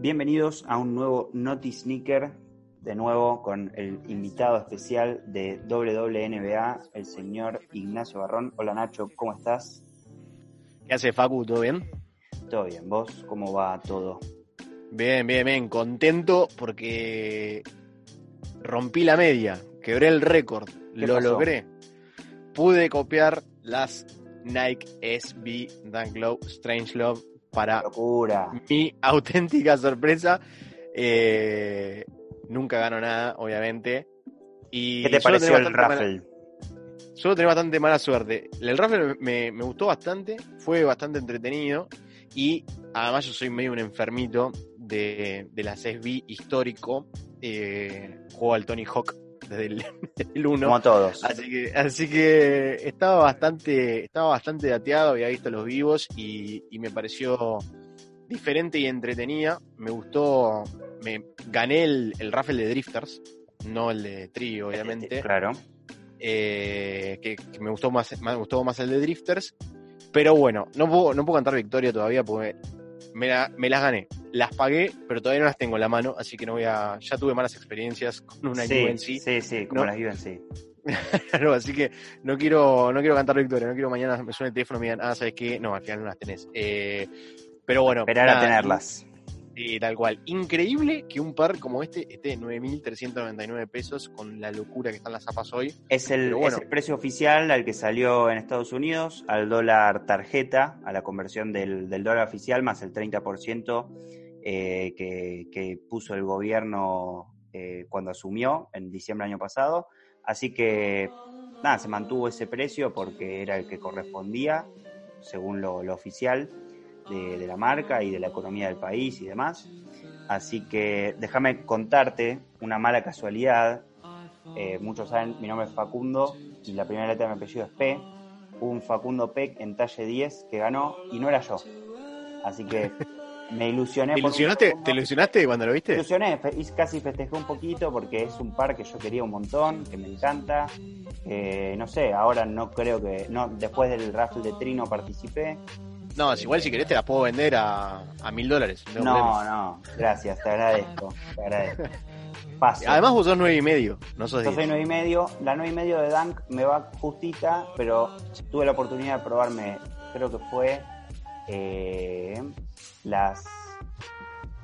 Bienvenidos a un nuevo Naughty Sneaker, de nuevo con el invitado especial de WWNBA, el señor Ignacio Barrón. Hola Nacho, ¿cómo estás? ¿Qué hace Facu? ¿Todo bien? Todo bien, ¿vos cómo va todo? Bien, bien, bien, contento porque rompí la media, quebré el récord, lo pasó? logré. Pude copiar las Nike SB Dunk Low Strange Love para Locura. mi auténtica sorpresa. Eh, nunca gano nada, obviamente. Y ¿Qué te pareció el raffle? Suelo tener bastante mala suerte. El raffle me, me gustó bastante, fue bastante entretenido y además yo soy medio un enfermito de, de las SB histórico. Eh, juego al Tony Hawk desde el, el 1. Como todos. Así que, así que estaba bastante, estaba bastante dateado, había visto los vivos y, y me pareció diferente y entretenida. Me gustó, me gané el, el raffle de Drifters, no el de Tri, obviamente. Claro. eh, que, que me gustó más, me gustó más el de Drifters. Pero bueno, no puedo, no puedo cantar victoria todavía porque me, la- me las gané. Las pagué, pero todavía no las tengo en la mano, así que no voy a. Ya tuve malas experiencias con una Sí, UNC. sí, sí, como No. las UNC. Claro, así que no quiero, no quiero cantar victoria, no quiero mañana me suene el teléfono y me digan, ah, ¿sabes qué? No, al final no las tenés. Eh, pero bueno. Esperar a tenerlas. Sí, tal cual. Increíble que un par como este esté de 9.399 pesos con la locura que están las zapas hoy. Es el, bueno. es el precio oficial al que salió en Estados Unidos, al dólar tarjeta, a la conversión del, del dólar oficial, más el 30% eh, que, puso el gobierno eh, cuando asumió en diciembre del año pasado. Así que, nada, se mantuvo ese precio porque era el que correspondía, según lo, oficial de, la marca y de la economía del país y demás. Así que déjame contarte una mala casualidad eh, muchos saben, mi nombre es Facundo y la primera letra de mi apellido es P. Un Facundo Peck en talle 10 que ganó y no era yo. Así que me ilusioné. ¿Te ilusionaste. ¿Te ilusionaste cuando lo Me viste? ilusioné, fe- y casi festejé un poquito porque es un par que yo quería un montón, que me encanta. Eh, no sé, ahora no creo que. no Después del raffle de Trino participé. No, es igual si querés te las puedo vender a, a mil dólares. no No, gracias, te agradezco. Te agradezco. Paso. Además vos sos nueve y medio, no sos Yo soy. 9 y medio. La 9 y medio de Dunk me va justita, pero tuve la oportunidad de probarme, creo que fue eh, las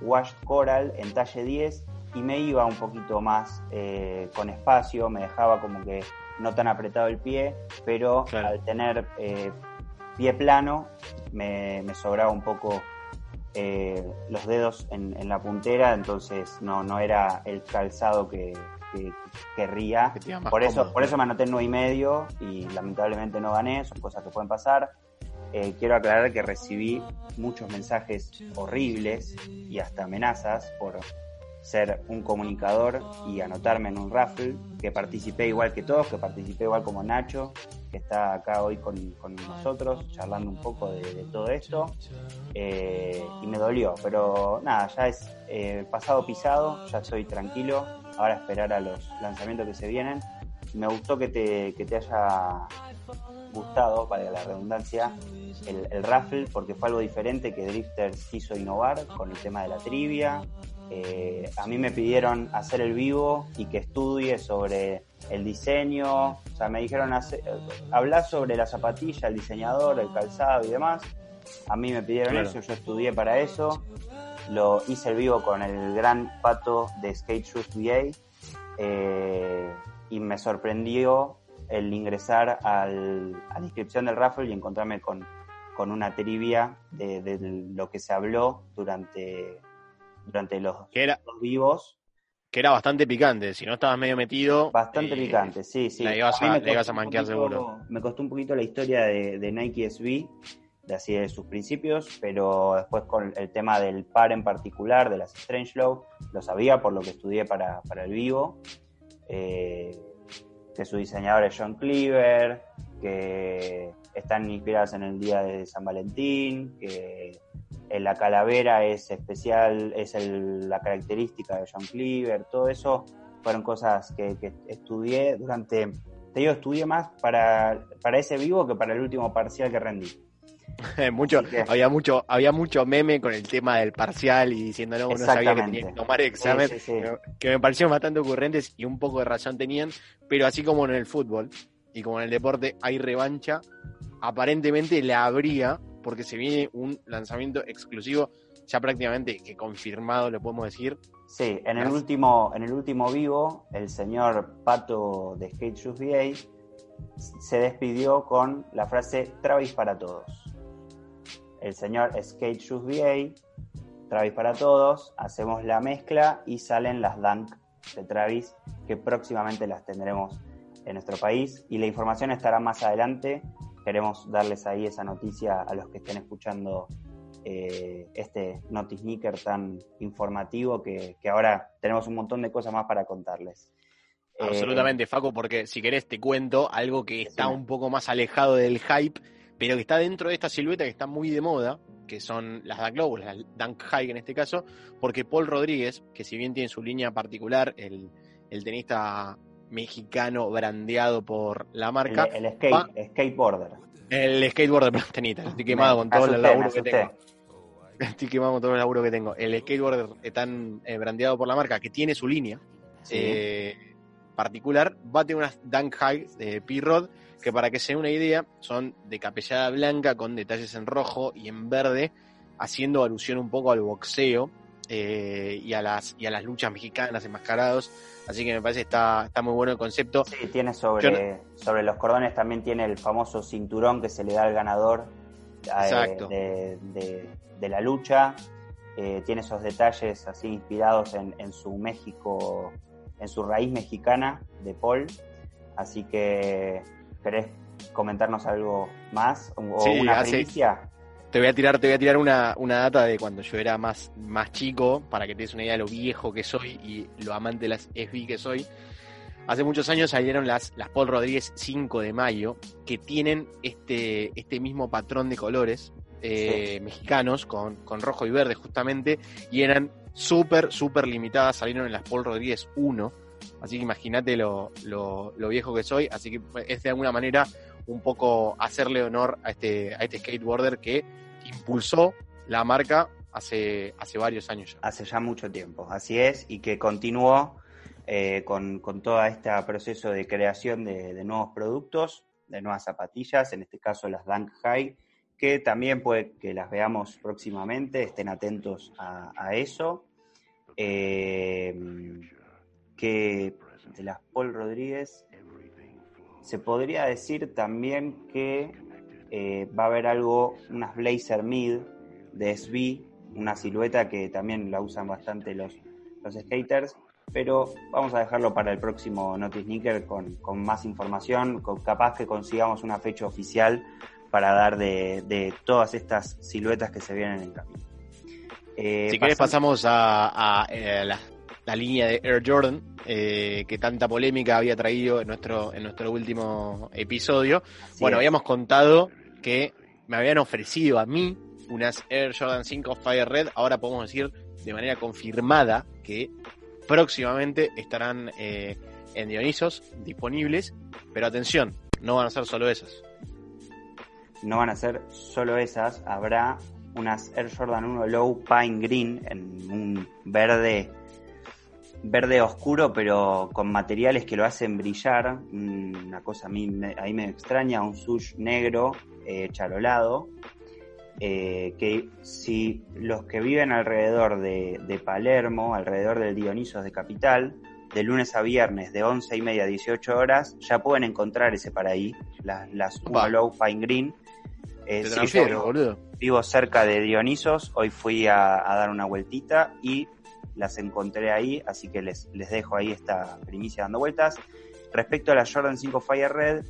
Washed Coral en talle 10 y me iba un poquito más eh, con espacio, me dejaba como que no tan apretado el pie, pero Claro. al tener eh, pie plano me, me sobraba un poco eh, los dedos en, en la puntera, entonces no, no era el calzado que, que querría. Que Por eso, por eso me anoté en 9 y medio y lamentablemente no gané, son cosas que pueden pasar. Eh, quiero aclarar que recibí muchos mensajes horribles y hasta amenazas por ser un comunicador y anotarme en un raffle, que participé igual que todos, que participé igual como Nacho, que está acá hoy con, nosotros, charlando un poco de, de todo esto, eh, y me dolió, pero nada, ya es eh, pasado pisado, ya estoy tranquilo, ahora esperar a los lanzamientos que se vienen. Me gustó que te, que te haya gustado, para la redundancia, el, el raffle, porque fue algo diferente que Drifters quiso innovar con el tema de la trivia. Eh, a mí me pidieron hacer el vivo y que estudie sobre el diseño, o sea, me dijeron hacer, hablar sobre la zapatilla, el diseñador, el calzado y demás. A mí me pidieron Claro. eso, yo estudié para eso. Lo hice el vivo con el gran pato de Skate Shoes VA eh, y me sorprendió el ingresar al, a la inscripción del raffle y encontrarme con, con una trivia de, de lo que se habló durante, durante los, era, los vivos. que era bastante picante, si no estabas medio metido. Bastante eh, picante, sí, sí. la ibas a- manquear poquito- seguro. Me costó un poquito la historia de, de Nike SB, de así de sus principios, pero después con el tema del par en particular, de las Strange Low, lo sabía por lo que estudié para, el vivo. Eh, que su diseñador es John Cleaver, que están inspiradas en el día de San Valentín, que la calavera es especial, es la característica de John Cleaver, todo eso fueron cosas que, estudié durante, te digo, estudié más para, para ese vivo que para el último parcial que rendí. mucho, había mucho, había mucho meme con el tema del parcial y diciendo no, uno sabía que tenía que tomar examen, que me parecieron bastante ocurrentes y un poco de razón tenían, pero así como en el fútbol y como en el deporte hay revancha, aparentemente la habría porque se viene un lanzamiento exclusivo ya prácticamente que confirmado, le podemos decir. Sí, en el último, en el último vivo, el señor Pato de Skate Shoes VA se despidió con la frase Travis para todos. El señor Skate Shoes VA, Travis para todos, hacemos la mezcla y salen las Dunk de Travis, que próximamente las tendremos en nuestro país. Y la información estará más adelante. Queremos darles ahí esa noticia a los que estén escuchando eh, este Notice Sneaker tan informativo que, ahora tenemos un montón de cosas más para contarles. Eh, Absolutamente, Faco, porque si querés te cuento algo que está un poco más alejado del hype, pero que está dentro de esta silueta que está muy de moda, que son las Dunk Low, las Dunk High en este caso, porque Paul Rodríguez, que si bien tiene su línea particular, el, tenista mexicano brandeado por la marca. El, skate, skateboarder. El skateboarder, tenista, estoy quemado con todo el laburo que tengo. Estoy quemando todo el laburo que tengo. El skateboarder tan eh, brandeado por la marca, que tiene su línea eh, particular, va a tener unas Dunk High de P-Rod, que para que se den una idea, son de capellada blanca con detalles en rojo y en verde, haciendo alusión un poco al boxeo eh, y, a las, y a las luchas mexicanas enmascarados. Así que me parece que está, está muy bueno el concepto. Sí, tiene sobre, sobre los cordones también tiene el famoso cinturón que se le da al ganador de, de, la lucha. Eh, tiene esos detalles así inspirados en, en, su México, en su raíz mexicana de Paul. Así que, ¿querés comentarnos algo más? ¿O una primicia? Te voy a tirar, te voy a tirar una, una, data de cuando yo era más, más chico, para que te des una idea de lo viejo que soy y lo amante de las SB que soy. Hace muchos años salieron las, las Paul Rodríguez 5 de mayo, que tienen este, este mismo patrón de colores eh, mexicanos, con, con, rojo y verde justamente, y eran súper, súper limitadas, salieron en las Paul Rodríguez 1, así que imagínate lo, lo, lo, viejo que soy, así que es de alguna manera un poco hacerle honor a este, a este skateboarder que impulsó la marca hace, hace varios años ya. Hace ya mucho tiempo, así es, y que continuó eh, con, todo este proceso de creación de, nuevos productos, de nuevas zapatillas, en este caso las Dunk High, que también puede que las veamos próximamente, estén atentos a, eso. Eh, que de las Paul Rodríguez se podría decir también que eh, va a haber algo, unas Blazer Mid de SB, una silueta que también la usan bastante los, los skaters, pero vamos a dejarlo para el próximo Notice Sneaker con, más información, capaz que consigamos una fecha oficial para dar de, todas estas siluetas que se vienen en camino. Eh, si quieres pasamos a, eh, la, línea de Air Jordan, eh, que tanta polémica había traído en nuestro, en nuestro último episodio. bueno, habíamos contado que me habían ofrecido a mí unas Air Jordan 5 Fire Red, ahora podemos decir de manera confirmada que próximamente estarán eh, en Dionisos disponibles, pero atención, no van a ser solo esas. No van a ser solo esas, habrá unas Air Jordan 1 Low Pine Green en un verde verde oscuro pero con materiales que lo hacen brillar, una cosa a mí ahí me extraña, un sush negro eh, charolado eh, que si los que viven alrededor de, Palermo, alrededor del Dionisos de Capital, de lunes a viernes de 11 y media a 18 horas, ya pueden encontrar ese para ahí, las, las Low Fine Green. Eh, boludo. Vivo cerca de Dionisos, hoy fui a, dar una vueltita y las encontré ahí, así que les, les dejo ahí esta primicia dando vueltas. Respecto a la Jordan 5 Fire Red,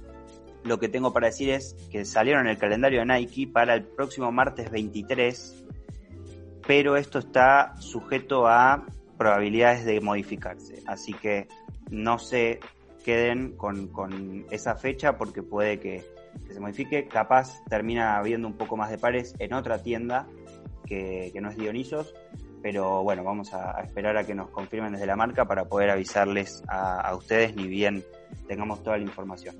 lo que tengo para decir es que salieron en el calendario de Nike para el próximo martes 23, pero esto está sujeto a probabilidades de modificarse. Así que no se queden con, esa fecha porque puede que, se modifique. Capaz termina habiendo un poco más de pares en otra tienda que, no es Dionisos. Pero bueno, vamos a, esperar a que nos confirmen desde la marca para poder avisarles a ustedes ni bien tengamos toda la información.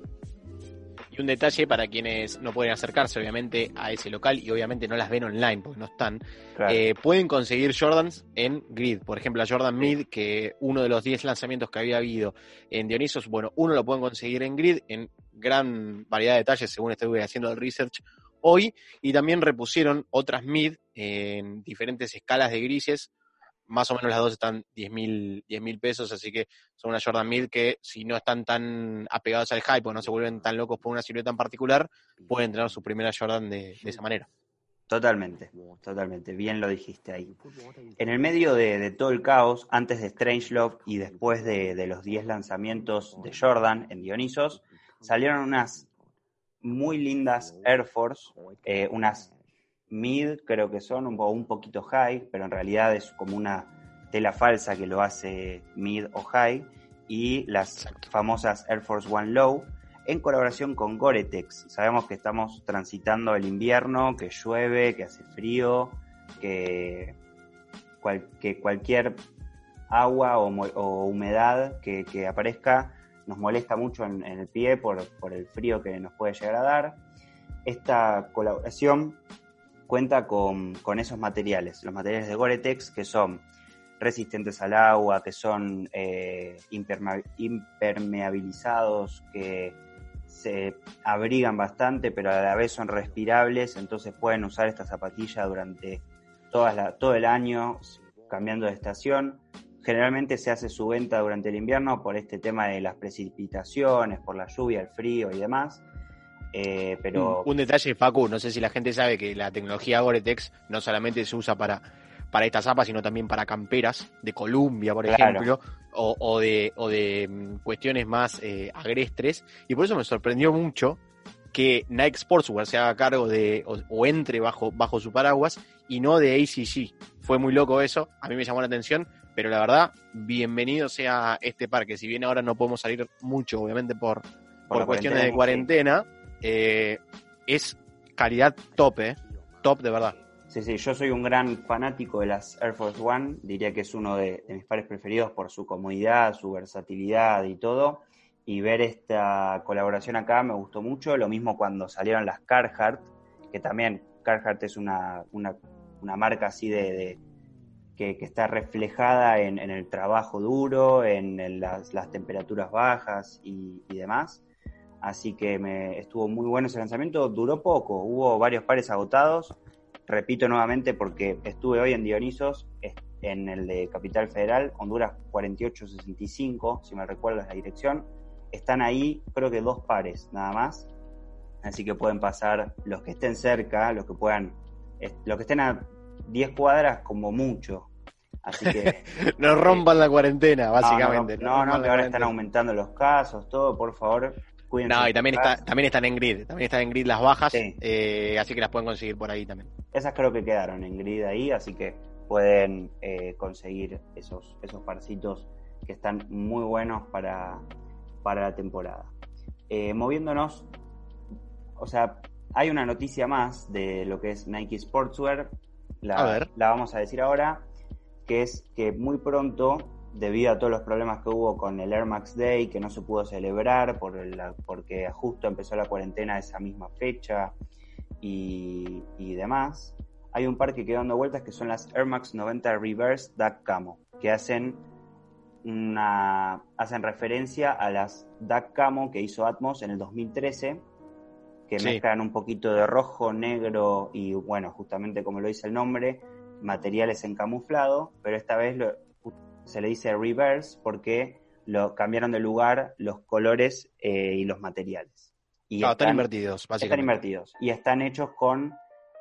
Y un detalle para quienes no pueden acercarse, obviamente, a ese local y obviamente no las ven online porque no están, eh, pueden conseguir Jordans en Grid. Por ejemplo, la Jordan Mid, que uno de los 10 lanzamientos que había habido en Dionisos, bueno, uno lo pueden conseguir en Grid en gran variedad de detalles, según estuve haciendo el research hoy. Y también repusieron otras Mid en diferentes escalas de grises más o menos las dos están 10 mil pesos, así que son una Jordan Mid que si no están tan apegados al hype o no se vuelven tan locos por una silueta en particular, pueden tener su primera Jordan de, esa manera. Totalmente, totalmente, bien lo dijiste ahí. En el medio de, todo el caos, antes de Strangelove y después de, los 10 lanzamientos de Jordan en Dionisos, salieron unas muy lindas Air Force, eh, unas mid creo que son, un, un poquito high, pero en realidad es como una tela falsa que lo hace mid o high, y las famosas Air Force One Low, en colaboración con Gore-Tex. Sabemos que estamos transitando el invierno, que llueve, que hace frío, que, que cualquier agua o, humedad que, aparezca nos molesta mucho en, en el pie por, por el frío que nos puede llegar a dar. Esta colaboración cuenta con, esos materiales, los materiales de Gore-Tex que son resistentes al agua, que son eh, impermeabilizados, que se abrigan bastante, pero a la vez son respirables, entonces pueden usar esta zapatilla durante toda todo el año, cambiando de estación. Generalmente se hace su venta durante el invierno por este tema de las precipitaciones, por la lluvia, el frío y demás. Eh, pero... Un, detalle, Facu, no sé si la gente sabe que la tecnología Gore-Tex no solamente se usa para, para estas zapas, sino también para camperas de Columbia, por ejemplo, o, de, o de mm, cuestiones más eh, agrestres. Y por eso me sorprendió mucho que Nike Sportswear se haga cargo de, o, entre bajo, bajo su paraguas y no de ACG. Fue muy loco eso, a mí me llamó la atención, pero la verdad, bienvenido sea este parque. Si bien ahora no podemos salir mucho, obviamente por, por, cuestiones de cuarentena, eh, es calidad top, eh. Top de verdad. Sí, sí, yo soy un gran fanático de las Air Force One. Diría que es uno de, mis pares preferidos por su comodidad, su versatilidad y todo. Y ver esta colaboración acá me gustó mucho. Lo mismo cuando salieron las Carhartt, que también Carhartt es una, marca así de, que, está reflejada en, el trabajo duro, en, las, temperaturas bajas y demás. Así que me estuvo muy bueno ese lanzamiento. Duró poco, hubo varios pares agotados. Repito nuevamente porque estuve hoy en Dionisos, en el de Capital Federal, Honduras 4865, si me recuerdas la dirección. Están ahí, creo que dos pares nada más. Así que pueden pasar los que estén cerca, los que puedan, los que estén a 10 cuadras como mucho. Así que. no rompan la cuarentena, básicamente. No, no, que ahora están aumentando los casos, todo, por favor, no, y también, está, también están en grid, también están en grid las bajas, eh, así que las pueden conseguir por ahí también. Esas creo que quedaron en grid ahí, así que pueden eh, conseguir esos, esos parcitos que están muy buenos para, para la temporada. Eh, moviéndonos, o sea, hay una noticia más de lo que es Nike Sportswear, la, la vamos a decir ahora, que es que muy pronto debido a todos los problemas que hubo con el Air Max Day, que no se pudo celebrar por porque justo empezó la cuarentena esa misma fecha y, demás, hay un par que quedó dando vueltas que son las Air Max 90 Reverse Duck Camo, que hacen una hacen referencia a las Duck Camo que hizo Atmos en el 2013, que mezclan un poquito de rojo, negro y bueno, justamente como lo dice el nombre, materiales en camuflado, pero esta vez lo, se le dice reverse porque lo cambiaron de lugar los colores eh, y los materiales. Y están, invertidos, básicamente. Están invertidos. Y están hechos con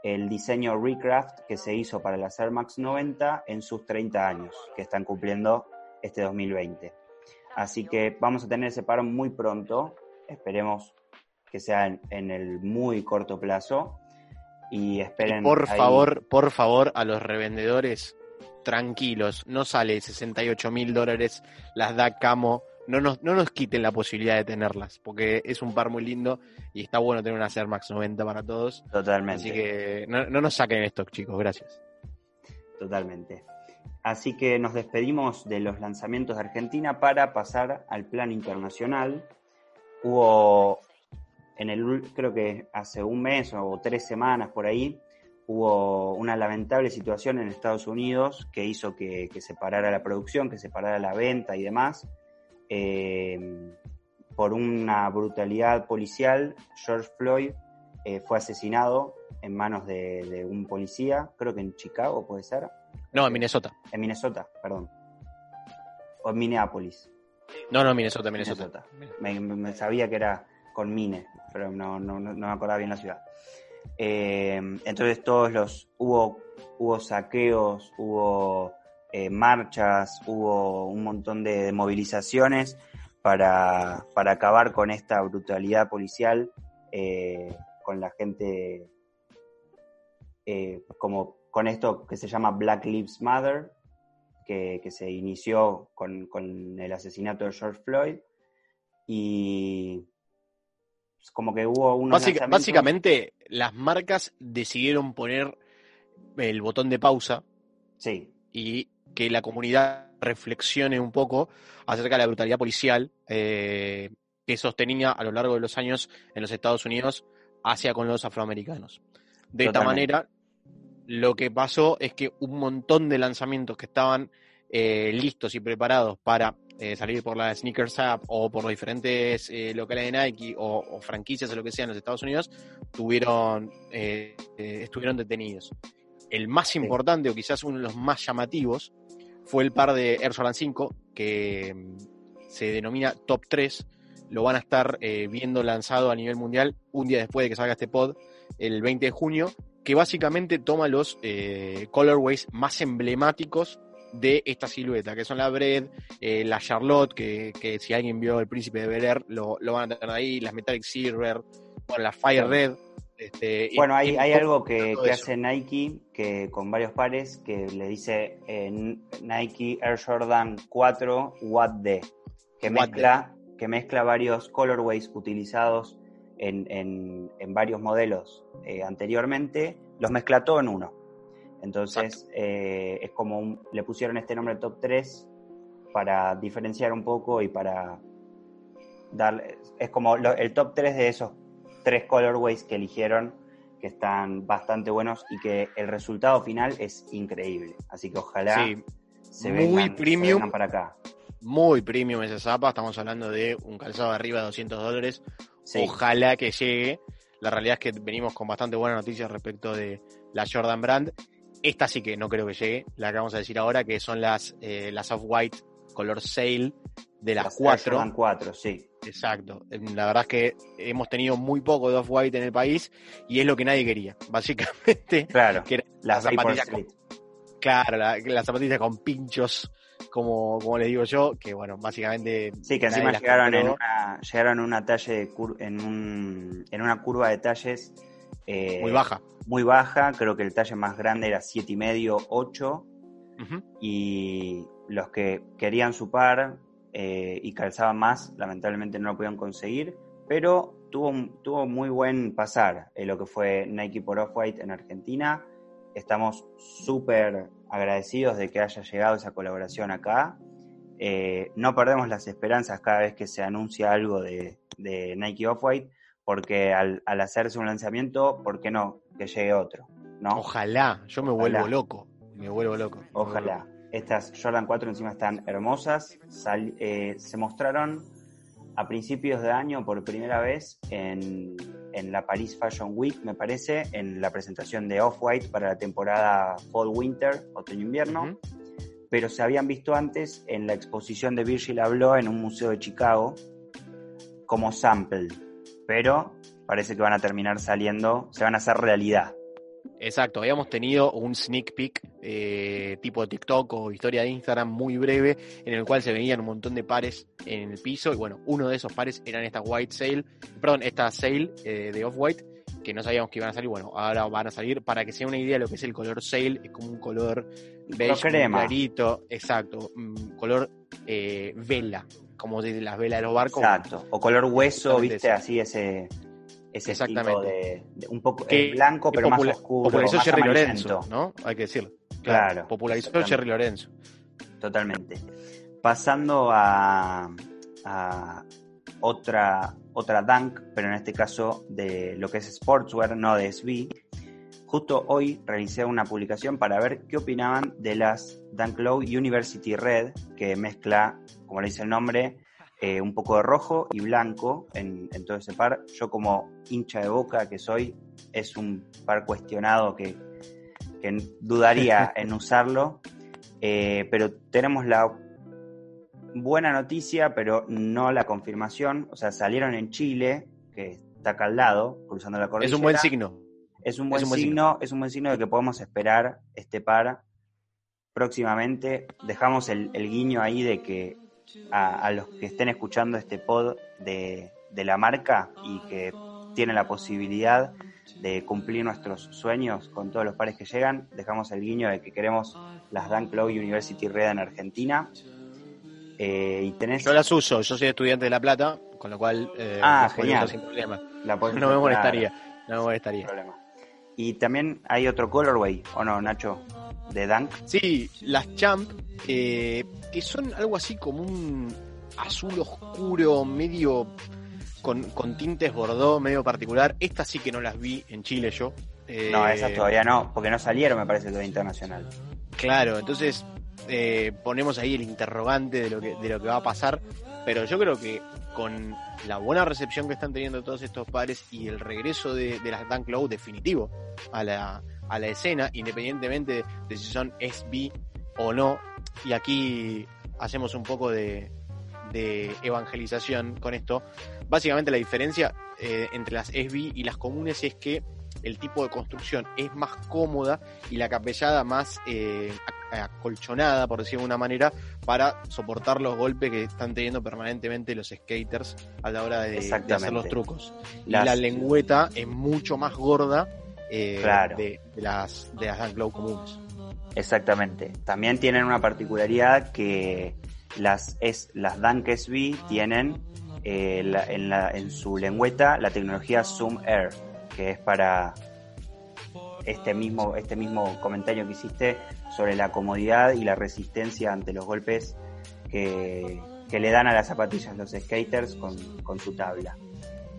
el diseño Recraft que se hizo para las Air Max 90 en sus 30 años, que están cumpliendo este 2020. Así que vamos a tener ese paro muy pronto. Esperemos que sea en, en el muy corto plazo. Y esperen. Y por ahí- favor, por favor, a los revendedores, tranquilos, no sale 68 mil dólares, las da Camo, no nos, no nos quiten la posibilidad de tenerlas, porque es un par muy lindo y está bueno tener una Air Max 90 para todos. Totalmente. Así que no, no nos saquen esto, chicos, gracias. Totalmente. Así que nos despedimos de los lanzamientos de Argentina para pasar al plano internacional. Hubo, en el, creo que hace un mes o tres semanas por ahí, hubo una lamentable situación en Estados Unidos que hizo que, que se parara la producción, que se parara la venta y demás. Eh, por una brutalidad policial, George Floyd eh, fue asesinado en manos de, de un policía, creo que en Chicago puede ser, No, en Minnesota. en Minnesota, perdón, o en Minneapolis, No, no, Minnesota, Minnesota. Minnesota. Me, me- sabía que era con Mine, pero no, no, no me acordaba bien la ciudad. Eh, entonces todos los, hubo, hubo saqueos, hubo eh, marchas, hubo un montón de, movilizaciones para, para acabar con esta brutalidad policial, eh, con la gente, como con esto que se llama Black Lives Matter, que, que se inició con, con el asesinato de George Floyd, y como que hubo unos Básica- básicamente, las marcas decidieron poner el botón de pausa Sí, y que la comunidad reflexione un poco acerca de la brutalidad policial eh, que sostenía a lo largo de los años en los Estados Unidos hacia con los afroamericanos. De esta manera, lo que pasó es que un montón de lanzamientos que estaban eh, listos y preparados para eh, salir por la Sneakers App o por los diferentes eh, locales de Nike o, o franquicias o lo que sea en los Estados Unidos, tuvieron, eh, estuvieron detenidos. El más importante, o quizás uno de los más llamativos, fue el par de Air Jordan 5, que mm, se denomina Top 3. Lo van a estar viendo lanzado a nivel mundial un día después de que salga este pod, el 20 de junio, que básicamente toma los colorways más emblemáticos de esta silueta, que son la Bread, eh, la Charlotte, que, que si alguien vio El Príncipe de Bel Air, lo, lo van a tener ahí, las Metallic Silver, bueno, la Fire Red. Este, Bueno, hay, hay algo que, que hace Nike que con varios pares que le dice eh, Nike Air Jordan 4 What the que What mezcla que mezcla varios colorways utilizados en, en- en varios modelos eh, anteriormente los mezcla todo en uno entonces eh, es como un- le pusieron este nombre top 3 para diferenciar un poco y para darle es como lo- el top 3 de esos tres colorways que eligieron que están bastante buenos y que el resultado final es increíble. Así que ojalá Sí, se, muy vengan, se premium. vengan para acá. muy premium esa zapa, estamos hablando de un calzado de arriba de 200 dólares, Sí, ojalá que llegue. La realidad es que venimos con bastante buenas noticias respecto de la Jordan Brand. Esta sí que no creo que llegue, la que vamos a decir ahora, que son las, eh, las Off-White color Sail de las 4. Jordan 4, sí. Exacto. La verdad es que hemos tenido muy poco de Off-White en el país y es lo que nadie quería. Básicamente, Claro, que las zapatillas con, claro, la- las zapatillas con pinchos, como, como les digo yo, que bueno, básicamente. Sí, que encima llegaron en, una, llegaron en una talle de cur- en, un, en una curva de talles eh, muy baja. muy baja. Creo que el talle más grande era 7,5, 8. Ujú. y los que querían su par eh, y calzaban más, lamentablemente no lo pudieron conseguir, pero tuvo, tuvo muy buen pasar eh, lo que fue Nike por Off-White en Argentina. Estamos súper agradecidos de que haya llegado esa colaboración acá. Eh, no perdemos las esperanzas cada vez que se anuncia algo de, de Nike Off-White, porque al, al hacerse un lanzamiento, ¿por qué no? Que llegue otro, ¿no? Ojalá, yo me Ojalá. vuelvo loco. Me vuelvo loco. me vuelvo Ojalá. loco. Estas Jordan 4 encima están hermosas. Sal- eh, se mostraron a principios de año por primera vez en, en la Paris Fashion Week, me parece, en la presentación de Off-White para la temporada Fall-Winter, otoño-invierno. Pero se habían visto antes en la exposición de Virgil Abloh en un museo de Chicago como sample. Pero parece que van a terminar saliendo, se van a hacer realidad. Exacto, habíamos tenido un sneak peek eh, tipo TikTok o historia de Instagram muy breve en el cual se venían un montón de pares en el piso y bueno, uno de esos pares eran estas white sail, perdón, esta sail eh, de off-white que no sabíamos que iban a salir, bueno, ahora van a salir para que sea una idea de lo que es el color sail, es como un color beige crema. clarito, exacto, color eh, vela, como de las velas de los barcos. Exacto, o color hueso, viste, eso. así ese, ese Exactamente. de, de un poco Que eh, blanco, pero más oscuro, Popularizó más Jerry amarillento. Lorenzo, ¿no? Hay que decirlo. Claro, Popularizó. Jerry Lorenzo. Totalmente. Pasando a, a otra, otra Dunk, pero en este caso de lo que es Sportswear, no de SB. Justo hoy realicé una publicación para ver qué opinaban de las Dunk Low University Red, que mezcla, como le dice el nombre, eh, un poco de rojo y blanco en, en todo ese par. Yo como hincha de boca que soy, es un par cuestionado que, que dudaría en usarlo. Eh, pero tenemos la buena noticia, pero no la confirmación. O sea, salieron en Chile, que está acá al lado, cruzando la Es cordillera. un buen signo. Es un buen, es un buen signo, es un buen signo de que podemos esperar este par próximamente. Dejamos el, el guiño ahí de que a, a los que estén escuchando este pod de, de la marca y que tienen la posibilidad de cumplir nuestros sueños con todos los pares que llegan, dejamos el guiño de que queremos las Dunk Low University Red en Argentina. Eh, y tenés Yo las uso, yo soy estudiante de La Plata, con lo cual eh, Ah, genial. sin problema. la No me molestaría, no me molestaría. problema. Y también hay otro colorway, ¿o no, Nacho? De Dunk. Sí, las Champ, eh, que son algo así como un azul oscuro, medio con, con tintes bordó, medio particular. Estas sí que no las vi en Chile yo. Eh, No, esas todavía no, porque no salieron, me parece, todavía internacional. Claro, entonces eh, ponemos ahí el interrogante de lo, que, va a pasar, pero yo creo que con la buena recepción que están teniendo todos estos pares y el regreso de, las Dunk Low definitivo a la, escena, independientemente de si son SB o no, y aquí hacemos un poco de, de evangelización con esto, básicamente la diferencia eh, entre las SB y las comunes es que el tipo de construcción es más cómoda y la capellada más eh, ac- acolchonada, por decirlo de una manera, para soportar los golpes que están teniendo permanentemente los skaters a la hora de, hacer los trucos. Las- Y la lengüeta es mucho más gorda eh, Claro. de, de las de las Dunk Low comunes. Exactamente. También tienen una particularidad que las, es, las Dunk SB tienen eh, la- en, la- en su lengüeta la tecnología Zoom Air, que es para este mismo, este mismo comentario que hiciste sobre la comodidad y la resistencia ante los golpes que, que le dan a las zapatillas los skaters con, con su tabla.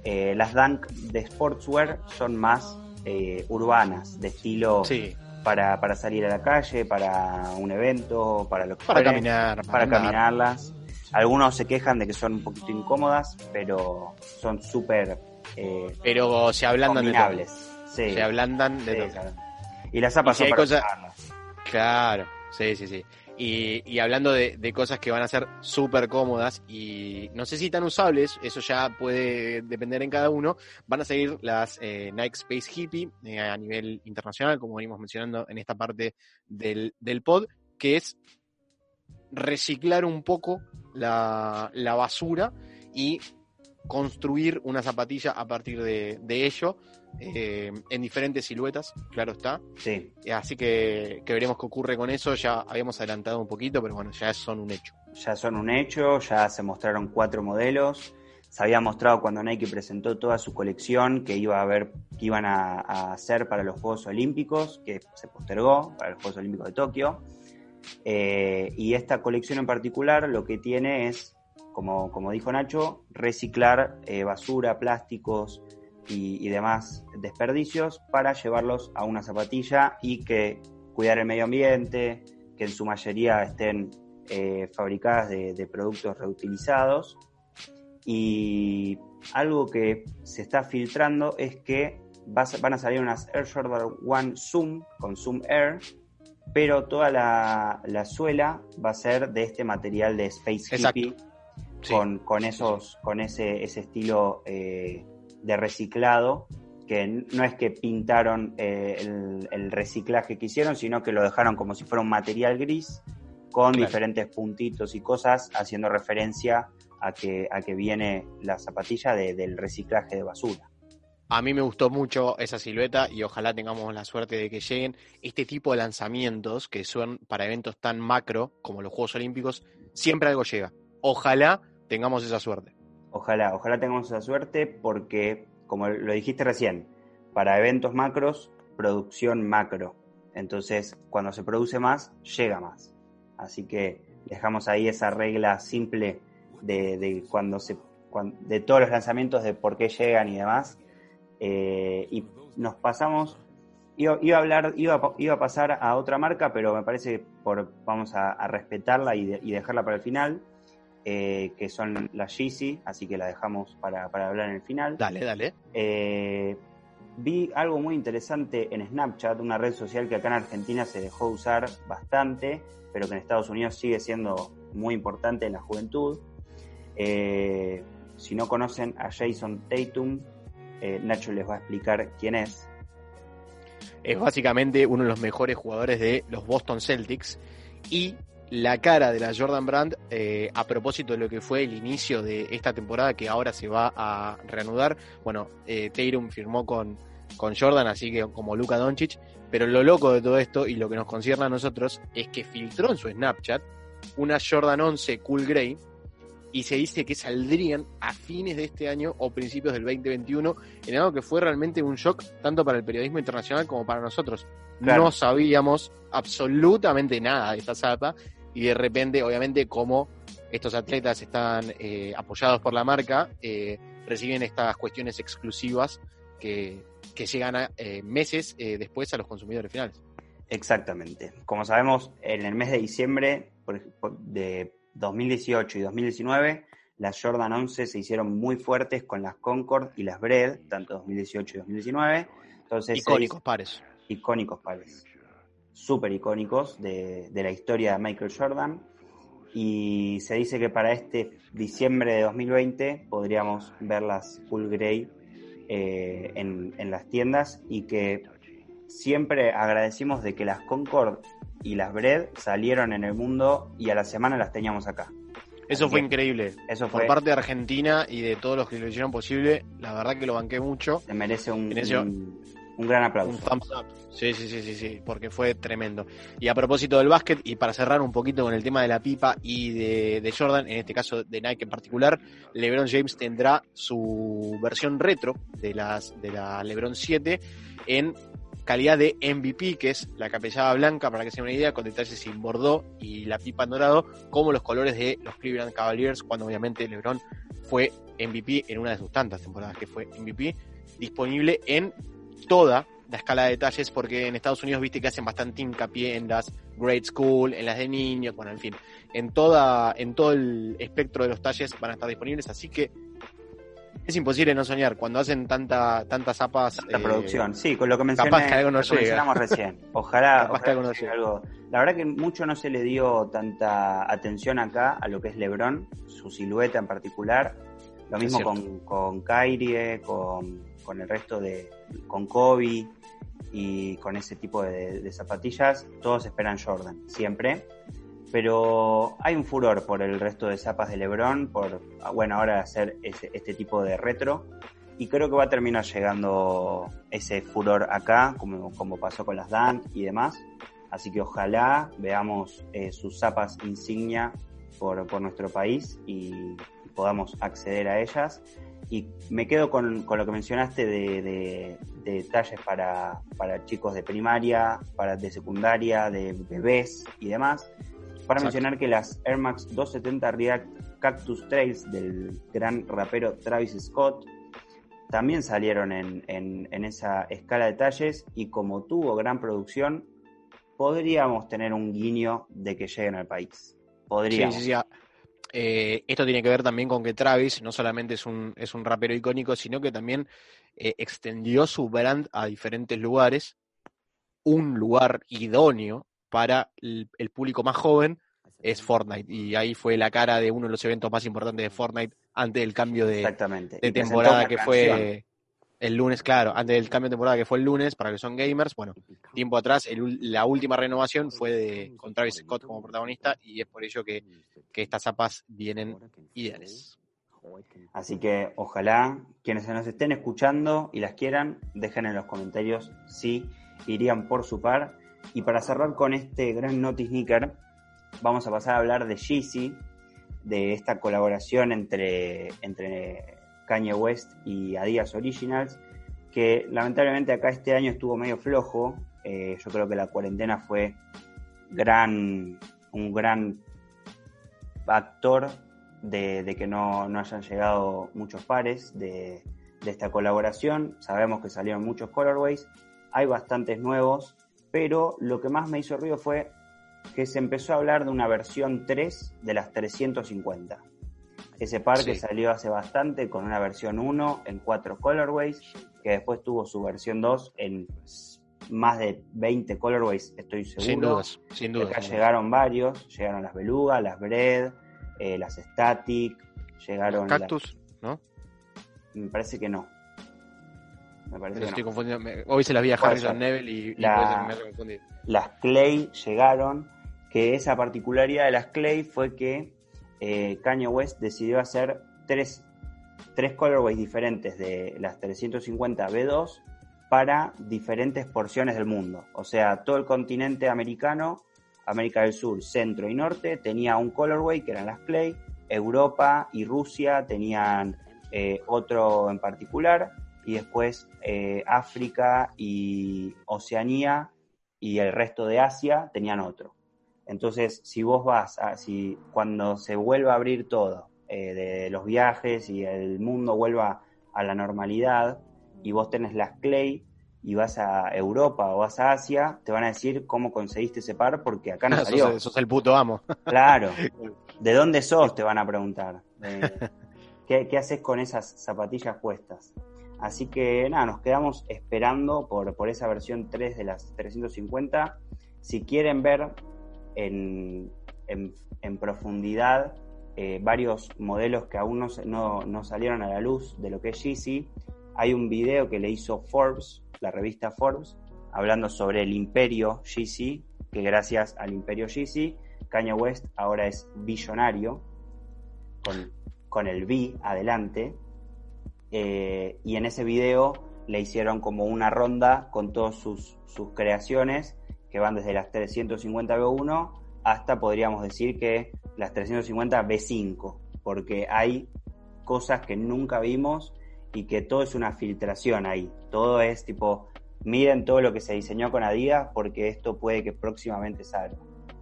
Eh, las Dunk de Sportswear son más eh, urbanas, de estilo Sí, para, para salir a la calle, para un evento, para lo que para fuere, caminar, para andar. caminarlas. Algunos se quejan de que son un poquito incómodas, pero son súper eh, Pero se ablandan de todo. combinables. Sí, Se ablandan de sí, claro. Y las zapas Y son para cosas-. Claro, sí, sí, sí. Y, y hablando de, de cosas que van a ser súper cómodas y no sé si tan usables, eso ya puede depender en cada uno, van a seguir las eh, Nike Space Hippie eh, a nivel internacional, como venimos mencionando en esta parte del, del pod, que es reciclar un poco la, la basura y construir una zapatilla a partir de, de ello eh, en diferentes siluetas, claro está. Sí, Eh, Así que, que veremos qué ocurre con eso. Ya habíamos adelantado un poquito, pero bueno, ya son un hecho. ya son un hecho, ya se mostraron cuatro modelos. Se había mostrado cuando Nike presentó toda su colección que iba a haber, que iban a, a hacer para los Juegos Olímpicos, que se postergó para los Juegos Olímpicos de Tokio. Eh, y esta colección en particular lo que tiene es, como, como dijo Nacho, reciclar eh, basura, plásticos y, y demás desperdicios para llevarlos a una zapatilla y que cuidar el medio ambiente, que en su mayoría estén eh, fabricadas de, de productos reutilizados. Y algo que se está filtrando es que van a salir unas Air Jordan One Zoom con Zoom Air, pero toda la, la suela va a ser de este material de Space Exacto. Sí. con, con esos, con ese, ese estilo eh, de reciclado que no es que pintaron eh, el, reciclaje que hicieron, sino que lo dejaron como si fuera un material gris con diferentes puntitos y cosas haciendo referencia a que, a que viene la zapatilla del reciclaje de basura. A mí me gustó mucho esa silueta y ojalá tengamos la suerte de que lleguen este tipo de lanzamientos que son para eventos tan macro como los Juegos Olímpicos, siempre algo llega. Ojalá tengamos esa suerte. Ojalá, ojalá tengamos esa suerte porque, como lo dijiste recién, para eventos macros, producción macro. Entonces, cuando se produce más, llega más. Así que dejamos ahí esa regla simple de, cuando se de todos los lanzamientos de por qué llegan y demás eh, y nos pasamos, iba, a hablar, iba, iba, a pasar a otra marca, pero me parece que por, vamos a, respetarla y, dejarla para el final, eh, que son las Yeezy, así que la dejamos para, hablar en el final. Dale, dale. Eh, vi algo muy interesante en Snapchat, una red social que acá en Argentina se dejó usar bastante, pero que en Estados Unidos sigue siendo muy importante en la juventud. si no conocen a Jason Tatum, eh, Nacho les va a explicar quién es. Es básicamente uno de los mejores jugadores de los Boston Celtics y la cara de la Jordan Brand eh, a propósito de lo que fue el inicio de esta temporada que ahora se va a reanudar. Bueno, eh, firmó con, con Jordan, así que como Luka Doncic, pero lo loco de todo esto y lo que nos concierne a nosotros es que filtró en su Snapchat una Jordan 11 Cool Grey y se dice que saldrían a fines de este año o principios del 2021, en algo que fue realmente un shock tanto para el periodismo internacional como para nosotros. No sabíamos absolutamente nada de esta zapa y de repente, obviamente, como estos atletas están eh, apoyados por la marca, eh, reciben estas cuestiones exclusivas que, llegan a, eh, meses después a los consumidores finales. Exactamente. Como sabemos, en el mes de diciembre de 2018 y 2019, las Jordan 11 se hicieron muy fuertes con las Concord y las Bread, tanto 2018 y 2019. Entonces, icónicos pares. Icónicos pares. Súper icónicos de, la historia de Michael Jordan. Y se dice que para este diciembre de 2020 podríamos ver las Full Grey eh, en, en las tiendas y que siempre agradecimos de que las Concord y las Bread salieron en el mundo y a la semana las teníamos acá. Eso fue increíble. Eso fue. Por parte de Argentina y de todos los que lo hicieron posible, la verdad que lo banqué mucho. Se merece un, un, gran aplauso. Un thumbs up. Sí, sí, sí, sí, sí, porque fue tremendo. Y a propósito del básquet, y para cerrar un poquito con el tema de la pipa y de, de Jordan, en este caso de Nike en particular, LeBron James tendrá su versión retro de, las, de la LeBron 7 en calidad de MVP, que es la capellada blanca, para que se den una idea, con detalles en bordó y la pipa en dorado, como los colores de los Cleveland Cavaliers, cuando obviamente LeBron fue MVP en una de sus tantas temporadas que fue MVP, disponible en toda la escala de detalles, porque en Estados Unidos viste que hacen bastante hincapié en las grade school, en las de niños, bueno, en fin, en toda, en todo el espectro de los talles van a estar disponibles, así que es imposible no soñar cuando hacen tanta, tantas zapas. La eh, producción, sí, con lo que, mencioné, capaz que algo no mencionamos recién. Ojalá, algo. La verdad que mucho no se le dio tanta atención acá a lo que es LeBron, su silueta en particular. Lo mismo con, con Kyrie, con, con el resto de. con Kobe y con ese tipo de, de zapatillas. Todos esperan Jordan, siempre pero hay un furor por el resto de zapas de LeBron, por, bueno, ahora hacer este tipo de retro, y creo que va a terminar llegando ese furor acá, como, como pasó con las Dunk y demás, así que ojalá veamos eh, sus zapas insignia por, por nuestro país y, podamos acceder a ellas. Y me quedo con, con lo que mencionaste de, de, de talles para, para chicos de primaria, para de secundaria, de bebés y demás para mencionar que las Air Max 270 React Cactus Trails del gran rapero Travis Scott también salieron en, en, esa escala de talles y como tuvo gran producción, podríamos tener un guiño de que lleguen al país. Podríamos. Sí, sí, sí. Eh, esto tiene que ver también con que Travis no solamente es un, es un rapero icónico, sino que también eh, extendió su brand a diferentes lugares. Un lugar idóneo para el, público más joven es Fortnite. Y ahí fue la cara de uno de los eventos más importantes de Fortnite antes del cambio de, de temporada que fue. El lunes, claro, antes del cambio de temporada que fue el lunes, para que son gamers, bueno, tiempo atrás, el, la última renovación fue de, con Travis Scott como protagonista y es por ello que, que estas zapas vienen ideales. Así que ojalá quienes se nos estén escuchando y las quieran, dejen en los comentarios si irían por su par. Y para cerrar con este gran Naughty Sneaker, vamos a pasar a hablar de Yeezy, de esta colaboración entre, entre Kanye West y Adidas Originals, que lamentablemente acá este año estuvo medio flojo. Eh, yo creo que la cuarentena fue gran, un gran actor de, que no, hayan llegado muchos pares de esta colaboración. Sabemos que salieron muchos colorways, hay bastantes nuevos, pero lo que más me hizo ruido fue que se empezó a hablar de una versión 3 de las 350. Ese par que salió hace bastante con una versión 1 en 4 colorways, que después tuvo su versión 2 en más de 20 colorways, estoy seguro. Sin dudas, sin dudas. Acá llegaron varios, llegaron las beluga, las bread, eh, las static, llegaron... cactus, ¿no? Me parece que no. Me parece que estoy no. Hoy se las vi a Harrison Neville y, la, me Las Clay llegaron, que esa particularidad de las Clay fue que eh, Kanye West decidió hacer tres, tres colorways diferentes de las 350 B2 para diferentes porciones del mundo. O sea, todo el continente americano, América del Sur, Centro y Norte, tenía un colorway que eran las Clay. Europa y Rusia tenían eh, otro en particular. Y después eh, África y Oceanía y el resto de Asia tenían otro. Entonces, si vos vas, a, si cuando se vuelva a abrir todo, eh, de los viajes y el mundo vuelva a la normalidad, y vos tenés las Clay y vas a Europa o vas a Asia, te van a decir cómo conseguiste ese par porque acá no salió. Eso es el puto amo. Claro. ¿De dónde sos? Te van a preguntar. ¿qué, ¿Qué haces con esas zapatillas puestas? Así que nada, nos quedamos esperando por, por esa versión 3 de las 350. Si quieren ver en, en, profundidad eh, varios modelos que aún no, no, salieron a la luz de lo que es Yeezy. Hay un video que le hizo Forbes, la revista Forbes, hablando sobre el imperio Yeezy, que gracias al imperio Yeezy, Kanye West ahora es billonario, con, con el B adelante. Eh, y en ese video le hicieron como una ronda con todas sus, sus creaciones que van desde las 350 B1 hasta podríamos decir que las 350 B5, porque hay cosas que nunca vimos y que todo es una filtración ahí. Todo es tipo, miren todo lo que se diseñó con Adidas porque esto puede que próximamente salga.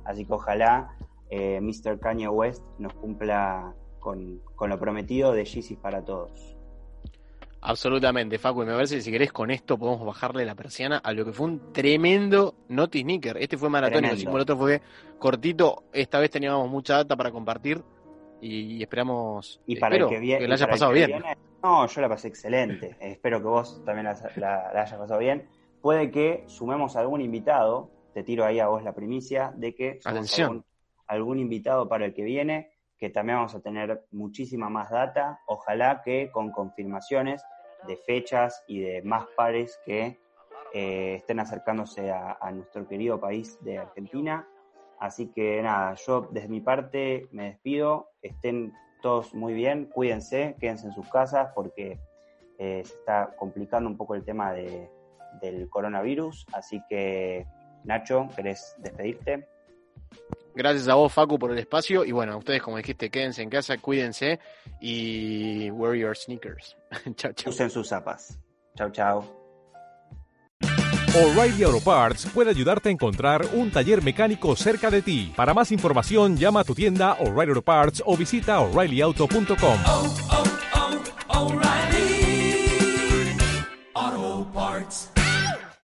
Así que ojalá eh, Mr. Kanye West nos cumpla con, lo prometido de Yeezy para todos. Absolutamente, Facu, y me parece que si querés con esto podemos bajarle la persiana a lo que fue un tremendo Naughty Sneaker. Este fue maratónico, el otro fue cortito. Esta vez teníamos mucha data para compartir y, esperamos y para que, que la haya pasado bien. no, yo la pasé excelente. espero que vos también la, hayas pasado bien. Puede que sumemos algún invitado, te tiro ahí a vos la primicia, de que Atención. algún invitado para el que viene que también vamos a tener muchísima más data, ojalá que con confirmaciones de fechas y de más pares que eh, estén acercándose a, nuestro querido país de Argentina. Así que nada, yo desde mi parte me despido, estén todos muy bien, cuídense, quédense en sus casas porque eh, se está complicando un poco el tema de, del coronavirus. Así que Nacho, ¿querés despedirte? Gracias a vos, Facu, por el espacio. Y bueno, a ustedes, como dijiste, quédense en casa, cuídense y wear your sneakers. chao, chao. Usen sus zapas. Chao, chao. O'Reilly Auto Parts puede ayudarte a encontrar un taller mecánico cerca de ti. Para más información, llama a tu tienda O'Reilly Auto Parts o visita oreillyauto.com.